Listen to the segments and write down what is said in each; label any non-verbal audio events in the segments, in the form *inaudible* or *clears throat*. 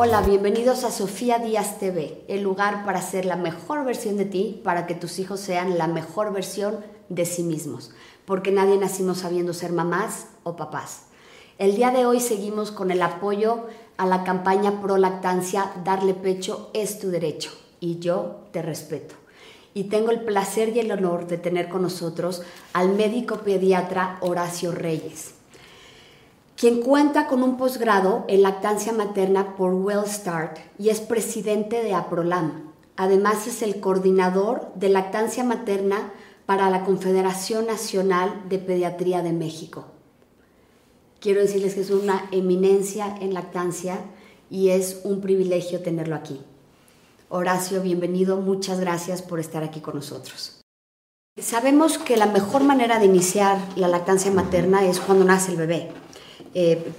Hola, bienvenidos a Sofía Díaz TV, el lugar para ser la mejor versión de ti, para que tus hijos sean la mejor versión de sí mismos, porque nadie nacimos sabiendo ser mamás o papás. El día de hoy seguimos con el apoyo a la campaña pro lactancia Darle pecho es tu derecho y yo te respeto. Y tengo el placer y el honor de tener con nosotros al médico pediatra Horacio Reyes quien cuenta con un posgrado en lactancia materna por WellStart y es presidente de APROLAM. Además es el coordinador de lactancia materna para la Confederación Nacional de Pediatría de México. Quiero decirles que es una eminencia en lactancia y es un privilegio tenerlo aquí. Horacio, bienvenido, muchas gracias por estar aquí con nosotros. Sabemos que la mejor manera de iniciar la lactancia materna es cuando nace el bebé eh,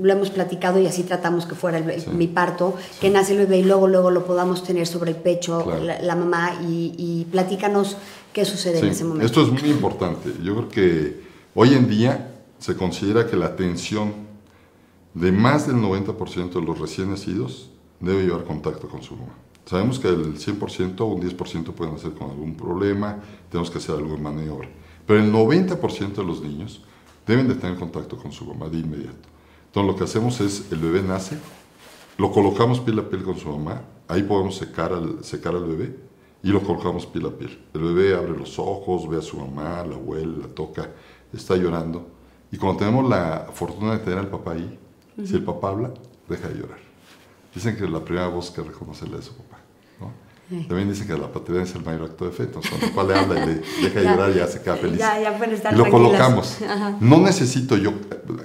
lo hemos platicado y así tratamos que fuera mi parto, que nace el bebé y luego, luego lo podamos tener sobre el pecho la, mamá y, y, platícanos qué sucede en ese momento. Esto es muy importante. Yo creo que hoy en día se considera que la atención de más del 90% de los recién nacidos debe llevar contacto con su mamá. Sabemos que el 100% o un 10% pueden hacer con algún problema, tenemos que hacer algo de maniobra. Pero el 90% de los niños deben de tener contacto con su mamá de inmediato. Entonces lo que hacemos es, el bebé nace, lo colocamos piel a piel con su mamá, ahí podemos secar al, secar al bebé y lo colocamos piel a piel. El bebé abre los ojos, ve a su mamá, la huele, la toca, está llorando. Y cuando tenemos la fortuna de tener al papá ahí, si el papá habla, deja de llorar. Dicen que es la primera voz que reconocerle a su papá. También dicen que la paternidad es el mayor acto de fe. Entonces, cuando el papá le habla y le deja *laughs* llorar, ya se queda feliz. Ya, ya estar y lo colocamos. *laughs* No necesito yo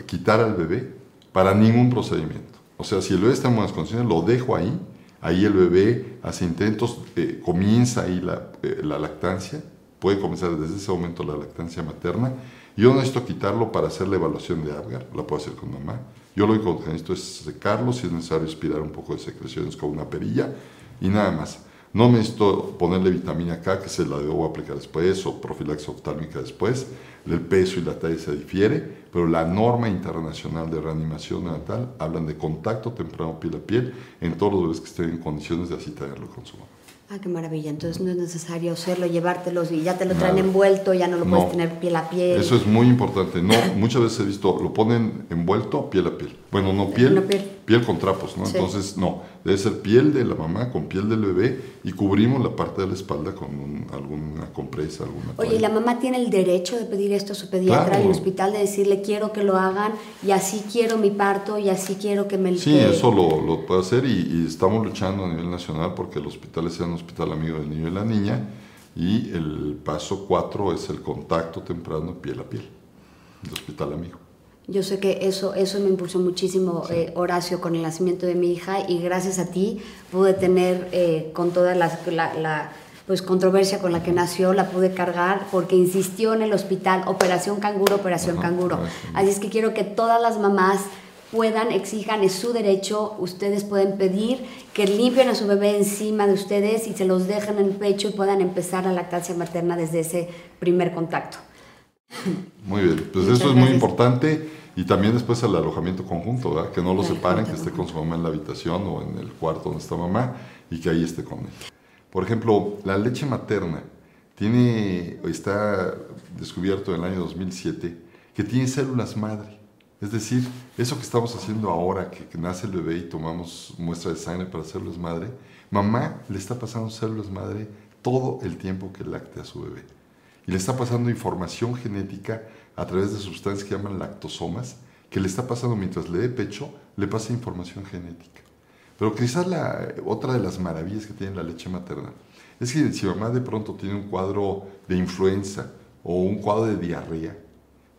quitar al bebé para ningún procedimiento. O sea, si el bebé está en buenas condiciones, lo dejo ahí. Ahí el bebé hace intentos, eh, comienza ahí la, eh, la lactancia. Puede comenzar desde ese momento la lactancia materna. Yo no necesito quitarlo para hacer la evaluación de Apgar, la puedo hacer con mamá. Yo lo único que necesito es secarlo, si es necesario aspirar un poco de secreciones con una perilla y nada más. No necesito ponerle vitamina K, que se la debo aplicar después, o profilaxis oftálmica después. El peso y la talla se difiere, pero la norma internacional de reanimación neonatal hablan de contacto temprano piel a piel en todos los bebés que estén en condiciones de así tenerlo con su mamá. Ah, qué maravilla. Entonces no es necesario hacerlo, llevártelos y ya te lo traen envuelto, ya no lo puedes tener piel a piel. Eso es muy importante. No, muchas veces he visto, lo ponen envuelto piel a piel. Bueno, no *clears throat* piel, piel. Con trapos, ¿no? Entonces, no. Debe ser piel de la mamá con piel del bebé y cubrimos la parte de la espalda con alguna compresa, alguna Oye, ¿y la mamá tiene el derecho de pedir esto a su pediatra en el hospital, de decirle quiero que lo hagan y así quiero mi parto y así quiero que me... Sí, eso lo, lo, puede hacer y, y, estamos luchando a nivel nacional porque el hospital sea un hospital amigo del niño y la niña y el paso cuatro es el contacto temprano piel a piel, el hospital amigo. Yo sé que eso, eso me impulsó muchísimo, eh, Horacio, con el nacimiento de mi hija y gracias a ti pude tener eh, con toda la, la, pues, controversia con la que nació, la pude cargar porque insistió en el hospital, operación canguro, operación canguro. Así es que quiero que todas las mamás puedan, exijan, es su derecho, ustedes pueden pedir que limpien a su bebé encima de ustedes y se los dejen en el pecho y puedan empezar la lactancia materna desde ese primer contacto. Muy bien, pues eso es muy importante y también después el alojamiento conjunto, que no lo separen, que esté con su mamá en la habitación o en el cuarto donde está mamá y que ahí esté con él. Por ejemplo, la leche materna tiene, está descubierto en el año 2007 que tiene células madre. Es decir, eso que estamos haciendo ahora, que, que nace el bebé y tomamos muestra de sangre para células madre, mamá le está pasando células madre todo el tiempo que lactea a su bebé y le está pasando información genética a través de sustancias que llaman lactosomas, que le está pasando mientras le dé pecho, le pasa información genética. Pero quizás la, otra de las maravillas que tiene la leche materna es que si mamá de pronto tiene un cuadro de influenza o un cuadro de diarrea,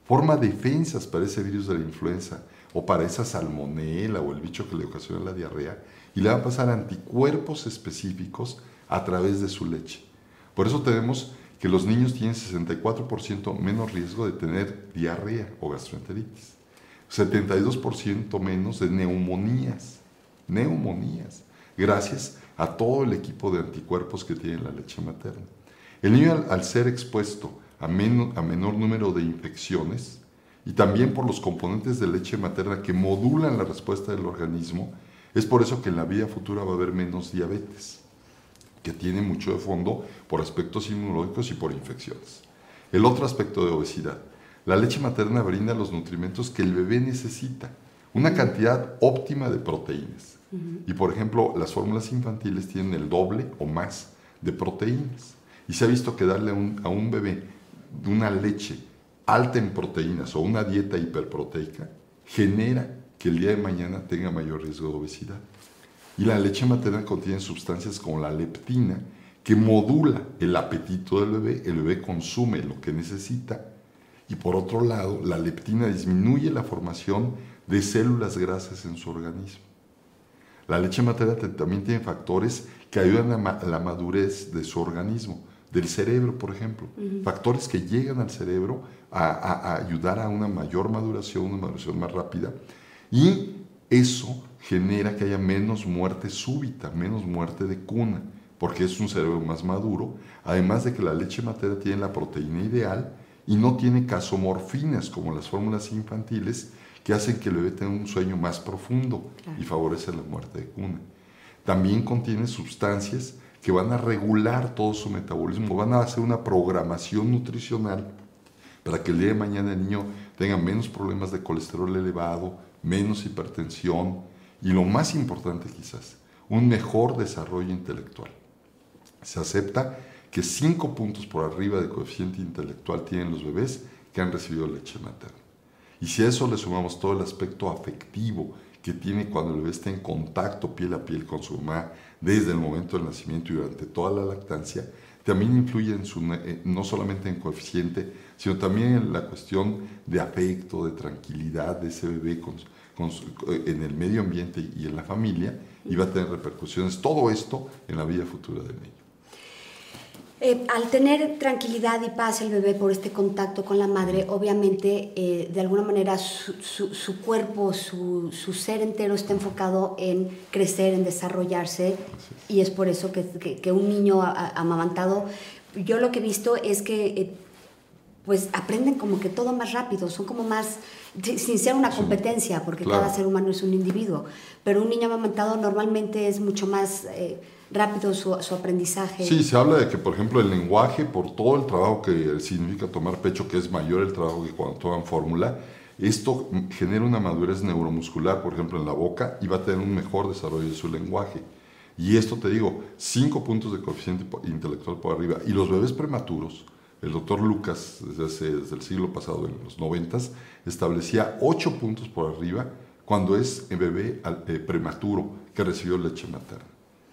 forma defensas para ese virus de la influenza o para esa salmonela o el bicho que le ocasiona la diarrea y le va a pasar anticuerpos específicos a través de su leche. Por eso tenemos que los niños tienen 64% menos riesgo de tener diarrea o gastroenteritis, 72% menos de neumonías, neumonías, gracias a todo el equipo de anticuerpos que tiene la leche materna. El niño al, ser expuesto a, a menor número de infecciones y también por los componentes de leche materna que modulan la respuesta del organismo, Es por eso que en la vida futura va a haber menos diabetes, que tiene mucho de fondo por aspectos inmunológicos y por infecciones. El otro aspecto de obesidad. La leche materna brinda los nutrimentos que el bebé necesita, una cantidad óptima de proteínas. Y por ejemplo, las fórmulas infantiles tienen el doble o más de proteínas. Y se ha visto que darle a un bebé una leche alta en proteínas o una dieta hiperproteica genera que el día de mañana tenga mayor riesgo de obesidad. Y la leche materna contiene sustancias como la leptina, que modula el apetito del bebé, el bebé consume lo que necesita. Y por otro lado, la leptina disminuye la formación de células grasas en su organismo. La leche materna también tiene factores que ayudan a la madurez de su organismo del cerebro, por ejemplo. Factores que llegan al cerebro a, ayudar a una mayor maduración, una maduración más rápida. Y eso genera que haya menos muerte súbita, menos muerte de cuna, porque es un cerebro más maduro. Además de que la leche materna tiene la proteína ideal y no tiene casomorfinas como las fórmulas infantiles que hacen que el bebé tenga un sueño más profundo y favorece la muerte de cuna. También contiene sustancias que van a regular todo su metabolismo, van a hacer una programación nutricional para que el día de mañana el niño tenga menos problemas de colesterol elevado, menos hipertensión y lo más importante quizás, un mejor desarrollo intelectual. Se acepta que 5 puntos por arriba de coeficiente intelectual tienen los bebés que han recibido leche materna. Y si a eso le sumamos todo el aspecto afectivo que tiene cuando el bebé está en contacto piel a piel con su mamá desde el momento del nacimiento y durante toda la lactancia, también influye en su, eh, no solamente en coeficiente, sino también en la cuestión de afecto, de tranquilidad de ese bebé eh, en el medio ambiente y en la familia, y va a tener repercusiones, todo esto en la vida futura del niño. Eh, al tener tranquilidad y paz el bebé por este contacto con la madre, obviamente eh, de alguna manera su, cuerpo, su, ser entero está enfocado en crecer, en desarrollarse y es por eso que, un niño amamantado, yo lo que he visto es que eh, pues aprenden como que todo más rápido, son como más, sin ser una competencia, porque cada ser humano es un individuo, pero un niño amamantado normalmente es mucho más rápido su, aprendizaje. Sí, se habla de que, por ejemplo, el lenguaje, por todo el trabajo que significa tomar pecho, que es mayor el trabajo que cuando toman fórmula, esto genera una madurez neuromuscular, por ejemplo, en la boca, y va a tener un mejor desarrollo de su lenguaje. Y esto te digo, cinco puntos de coeficiente intelectual por arriba. Y los bebés prematuros, el doctor Lucas, desde, desde el siglo pasado, en los noventas, establecía ocho puntos por arriba cuando es el bebé eh, prematuro que recibió leche materna.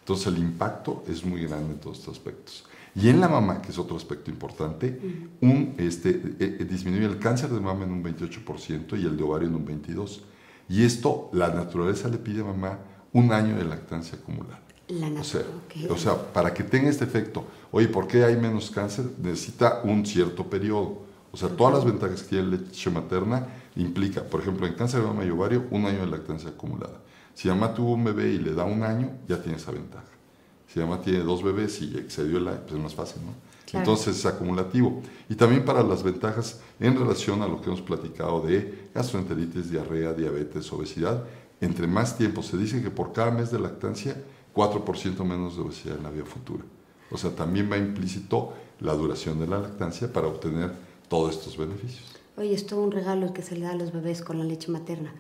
Entonces el impacto es muy grande en todos estos aspectos. Y en la mamá, que es otro aspecto importante, un, este, eh, eh, disminuye el cáncer de mama en un 28% y el de ovario en un 22%. Y esto, la naturaleza le pide a mamá un año de lactancia acumulada. La o, sea, o sea, para que tenga este efecto, oye, ¿por qué hay menos cáncer? Necesita un cierto periodo. O sea, todas las ventajas que tiene la leche materna implica, por ejemplo, en cáncer de mama y ovario, un año de lactancia acumulada. Si mamá tuvo un bebé y le da un año, ya tiene esa ventaja. Si mamá tiene dos bebés y excedió el año, pues es más fácil, ¿no? Entonces es acumulativo. Y también para las ventajas en relación a lo que hemos platicado de gastroenteritis, diarrea, diabetes, obesidad, entre más tiempo, se dice que por cada mes de lactancia, 4% menos de obesidad en la vida futura. O sea, también va implícito la duración de la lactancia para obtener todos estos beneficios. Oye, es todo un regalo que se le da a los bebés con la leche materna.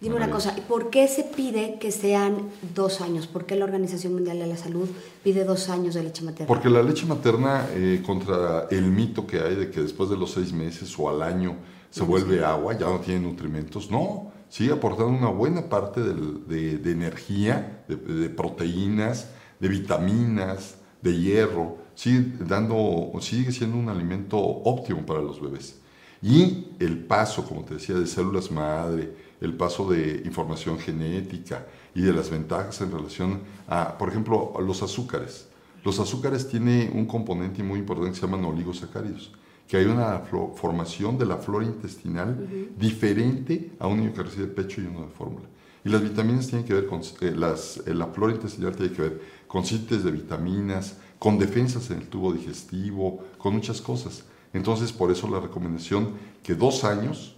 Dime una cosa, ¿por qué se pide que sean dos años? ¿Por qué la Organización Mundial de la Salud pide dos años de leche materna? Porque la leche materna, eh, contra el mito que hay de que después de los seis meses o al año se vuelve agua, ya no tiene nutrimentos, no, sigue aportando una buena parte de, energía, de, proteínas, de vitaminas, de hierro, sigue, dando, sigue siendo un alimento óptimo para los bebés. Y el paso, como te decía, de células madre, el paso de información genética y de las ventajas en relación a, por ejemplo, los azúcares. Los azúcares tienen un componente muy importante que se llaman oligosacáridos, que hay una formación de la flora intestinal diferente a un niño que recibe pecho y uno de fórmula. Y las vitaminas tienen que ver con, eh, las, eh, la flora intestinal tiene que ver con síntesis de vitaminas, con defensas en el tubo digestivo, con muchas cosas. Entonces, por eso la recomendación que dos años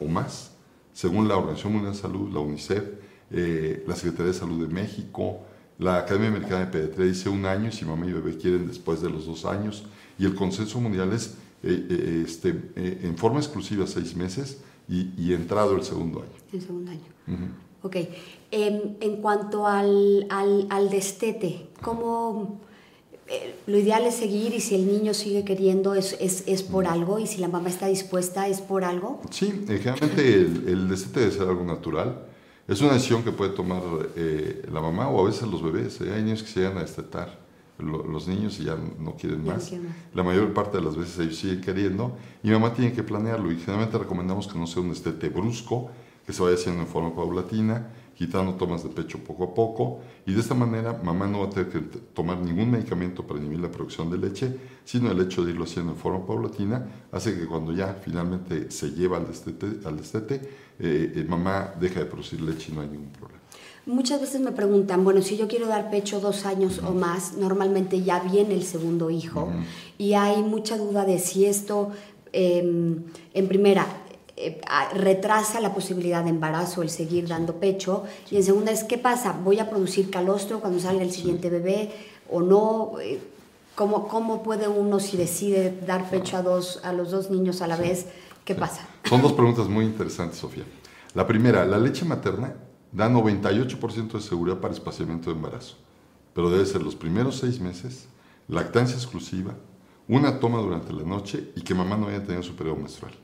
o más según la Organización Mundial de Salud, la UNICEF, eh, la Secretaría de Salud de México, la Academia Americana de Pediatría dice un año y si mamá y bebé quieren después de los dos años. Y el consenso mundial es eh, eh, este, en forma exclusiva seis meses y, entrado el segundo año. El segundo año. Ok. Em, en cuanto al, al, al destete, ¿cómo eh, lo ideal es seguir y si el niño sigue queriendo es, es, es, por algo y si la mamá está dispuesta es por algo? Sí, generalmente el, el destete debe ser algo natural. Es una decisión que puede tomar eh, la mamá o a veces los bebés. ¿eh? Hay niños que se llegan a destetar, los niños y ya no quieren más. La mayor parte de las veces ellos siguen queriendo y mamá tiene que planearlo y generalmente recomendamos que no sea un destete brusco, que se vaya haciendo en forma paulatina quitando tomas de pecho poco a poco y de esta manera mamá no va a tener que tomar ningún medicamento para inhibir la producción de leche, sino el hecho de irlo haciendo en forma paulatina hace que cuando ya finalmente se lleva al destete, al destete eh, eh, mamá deja de producir leche y no hay ningún problema. Muchas veces me preguntan, bueno, si yo quiero dar pecho dos años o más, normalmente ya viene el segundo hijo y hay mucha duda de si esto, em, en primera, eh, retrasa la posibilidad de embarazo el seguir dando pecho. Y en segunda es, ¿qué pasa? ¿Voy a producir calostro cuando salga el siguiente bebé o no? Eh, ¿Cómo, ¿Cómo puede uno, si decide dar pecho a, dos, a los dos niños a la vez, qué pasa? Son dos preguntas muy interesantes, Sofía. La primera, la leche materna da 98% de seguridad para espaciamiento de embarazo, pero debe ser los primeros seis meses, lactancia exclusiva, una toma durante la noche y que mamá no haya tenido su periodo menstrual.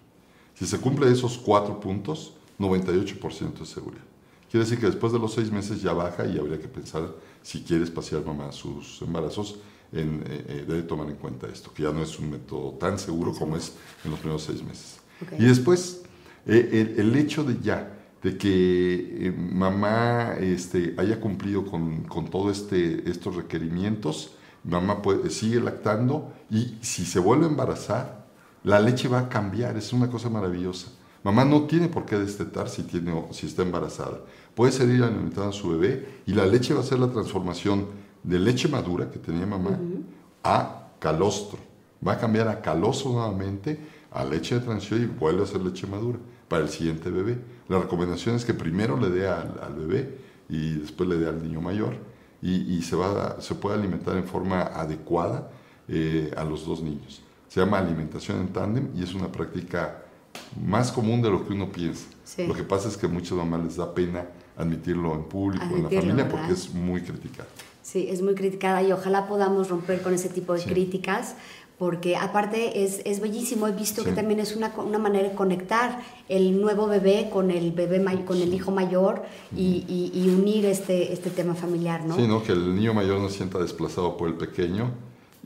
Si se cumple esos cuatro puntos, 98% de seguridad. Quiere decir que después de los seis meses ya baja y habría que pensar si quiere espaciar mamá sus embarazos, en, eh, eh, debe tomar en cuenta esto, que ya no es un método tan seguro como es en los primeros seis meses. Y después, eh, el, hecho de ya, de que mamá este, haya cumplido con, con todos este, estos requerimientos, mamá puede, sigue lactando y si se vuelve a embarazar, la leche va a cambiar, es una cosa maravillosa. Mamá no tiene por qué destetar si, tiene, si está embarazada. Puede seguir alimentando a su bebé y la leche va a ser la transformación de leche madura que tenía mamá a calostro. Va a cambiar a calostro nuevamente, a leche de transición y vuelve a ser leche madura para el siguiente bebé. La recomendación es que primero le dé al, bebé y después le dé al niño mayor y, se, va se puede alimentar en forma adecuada eh, a los dos niños. Se llama alimentación en tándem y es una práctica más común de lo que uno piensa. Lo que pasa es que a muchas mamás les da pena admitirlo en público, en la familia, porque es muy criticada. Sí, es muy criticada y ojalá podamos romper con ese tipo de críticas, porque aparte es, es bellísimo. He visto que también es una, una, manera de conectar el nuevo bebé con el bebé con el hijo mayor y, y, unir este, este tema familiar, ¿no? Sí, ¿no? Que el niño mayor no sienta desplazado por el pequeño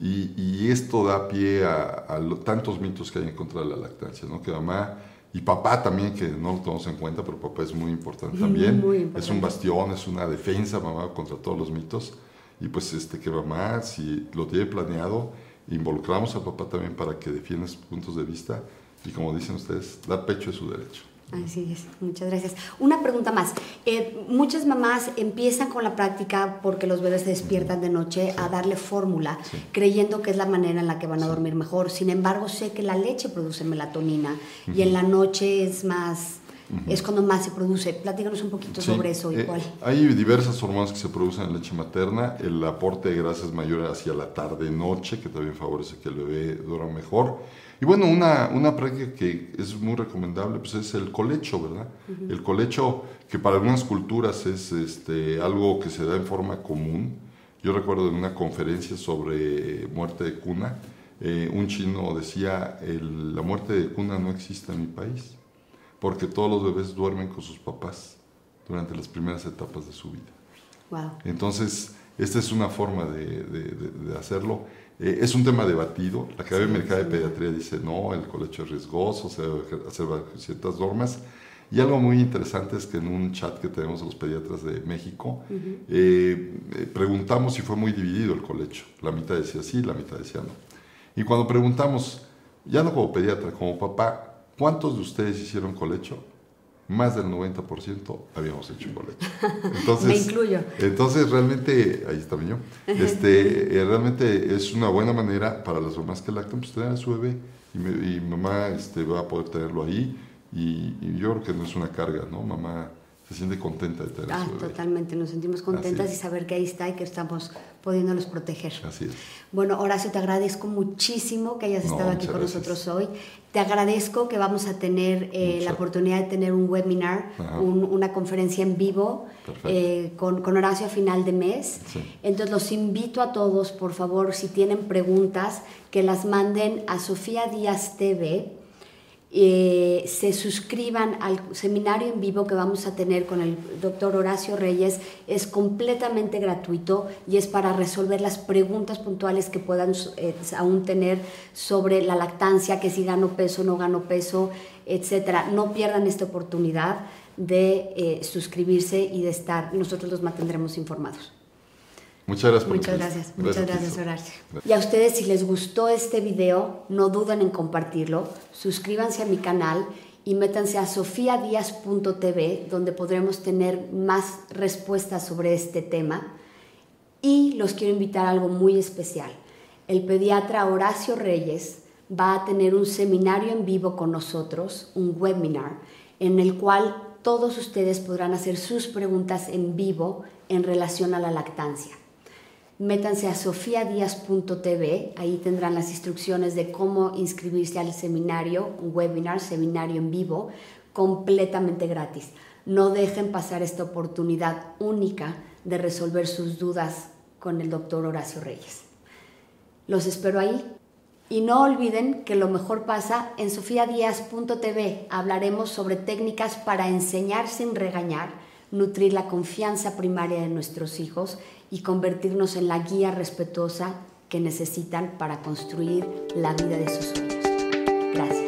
y, esto da pie a, tantos mitos que hay en contra de la lactancia, ¿no? Que mamá y papá también, que no lo tomamos en cuenta, pero papá es muy importante también. Es un bastión, es una defensa, mamá, contra todos los mitos. Y pues este, que mamá, si lo tiene planeado, involucramos al papá también para que defienda sus puntos de vista. Y como dicen ustedes, dar pecho es su derecho. Así es, muchas gracias. Una pregunta más. Eh, muchas mamás empiezan con la práctica porque los bebés se despiertan de noche a darle fórmula, creyendo que es la manera en la que van a dormir mejor. Sin embargo, sé que la leche produce melatonina y en la noche es más... Es cuando más se produce. Platícanos un poquito sobre eso. Eh, hay diversas hormonas que se producen en leche materna. El aporte de grasa es mayor hacia la tarde-noche, que también favorece que el bebé duerma mejor. Y bueno, una, una práctica que es muy recomendable pues es el colecho, ¿verdad? El colecho, que para algunas culturas es este, algo que se da en forma común. Yo recuerdo en una conferencia sobre muerte de cuna, eh, un chino decía, la muerte de cuna no existe en mi país, porque todos los bebés duermen con sus papás durante las primeras etapas de su vida. Wow. Entonces, esta es una forma de, de, de hacerlo. Eh, es un tema debatido. La Academia Americana de Pediatría dice no, el colecho es riesgoso, se debe hacer ciertas normas. Y algo muy interesante es que en un chat que tenemos los pediatras de México, eh, eh, preguntamos si fue muy dividido el colecho. La mitad decía sí, la mitad decía no. Y cuando preguntamos, ya no como pediatra, como papá, ¿cuántos de ustedes hicieron colecho? Más del 90% habíamos hecho colecho. *laughs* Entonces, Me incluyo. Entonces, realmente, ahí está yo, este, *laughs* eh, realmente es una buena manera para las mamás que lactan, pues tener a su bebé y, mamá este, va a poder tenerlo ahí y, yo creo que no es una carga, ¿no? Mamá se siente contenta de tener ah, Totalmente, nos sentimos contentas y saber que ahí está y que estamos pudiéndolos proteger. Así es. Bueno, Horacio, te agradezco muchísimo que hayas estado aquí con nosotros hoy. Te agradezco que vamos a tener eh, la oportunidad de tener un webinar, una conferencia en vivo eh, con, con, Horacio a final de mes. Entonces los invito a todos, por favor, si tienen preguntas, que las manden a Sofía Díaz TV eh, se suscriban al seminario en vivo que vamos a tener con el doctor Horacio Reyes. Es completamente gratuito y es para resolver las preguntas puntuales que puedan eh, aún tener sobre la lactancia, que si gano peso, no gano peso, etcétera. No pierdan esta oportunidad de eh, suscribirse y de estar. Nosotros los mantendremos informados. Muchas gracias. Muchas gracias. Muchas gracias, Horacio. Y a ustedes, si les gustó este video, no duden en compartirlo. Suscríbanse a mi canal y métanse a sofiadias.tv, donde podremos tener más respuestas sobre este tema. Y los quiero invitar a algo muy especial. El pediatra Horacio Reyes va a tener un seminario en vivo con nosotros, un webinar, en el cual todos ustedes podrán hacer sus preguntas en vivo en relación a la lactancia métanse a sofiadias.tv, ahí tendrán las instrucciones de cómo inscribirse al seminario, webinar, seminario en vivo, completamente gratis. No dejen pasar esta oportunidad única de resolver sus dudas con el doctor Horacio Reyes. Los espero ahí. Y no olviden que lo mejor pasa en sofiadias.tv. Hablaremos sobre técnicas para enseñar sin regañar, nutrir la confianza primaria de nuestros hijos y convertirnos en la guía respetuosa que necesitan para construir la vida de sus sueños. Gracias.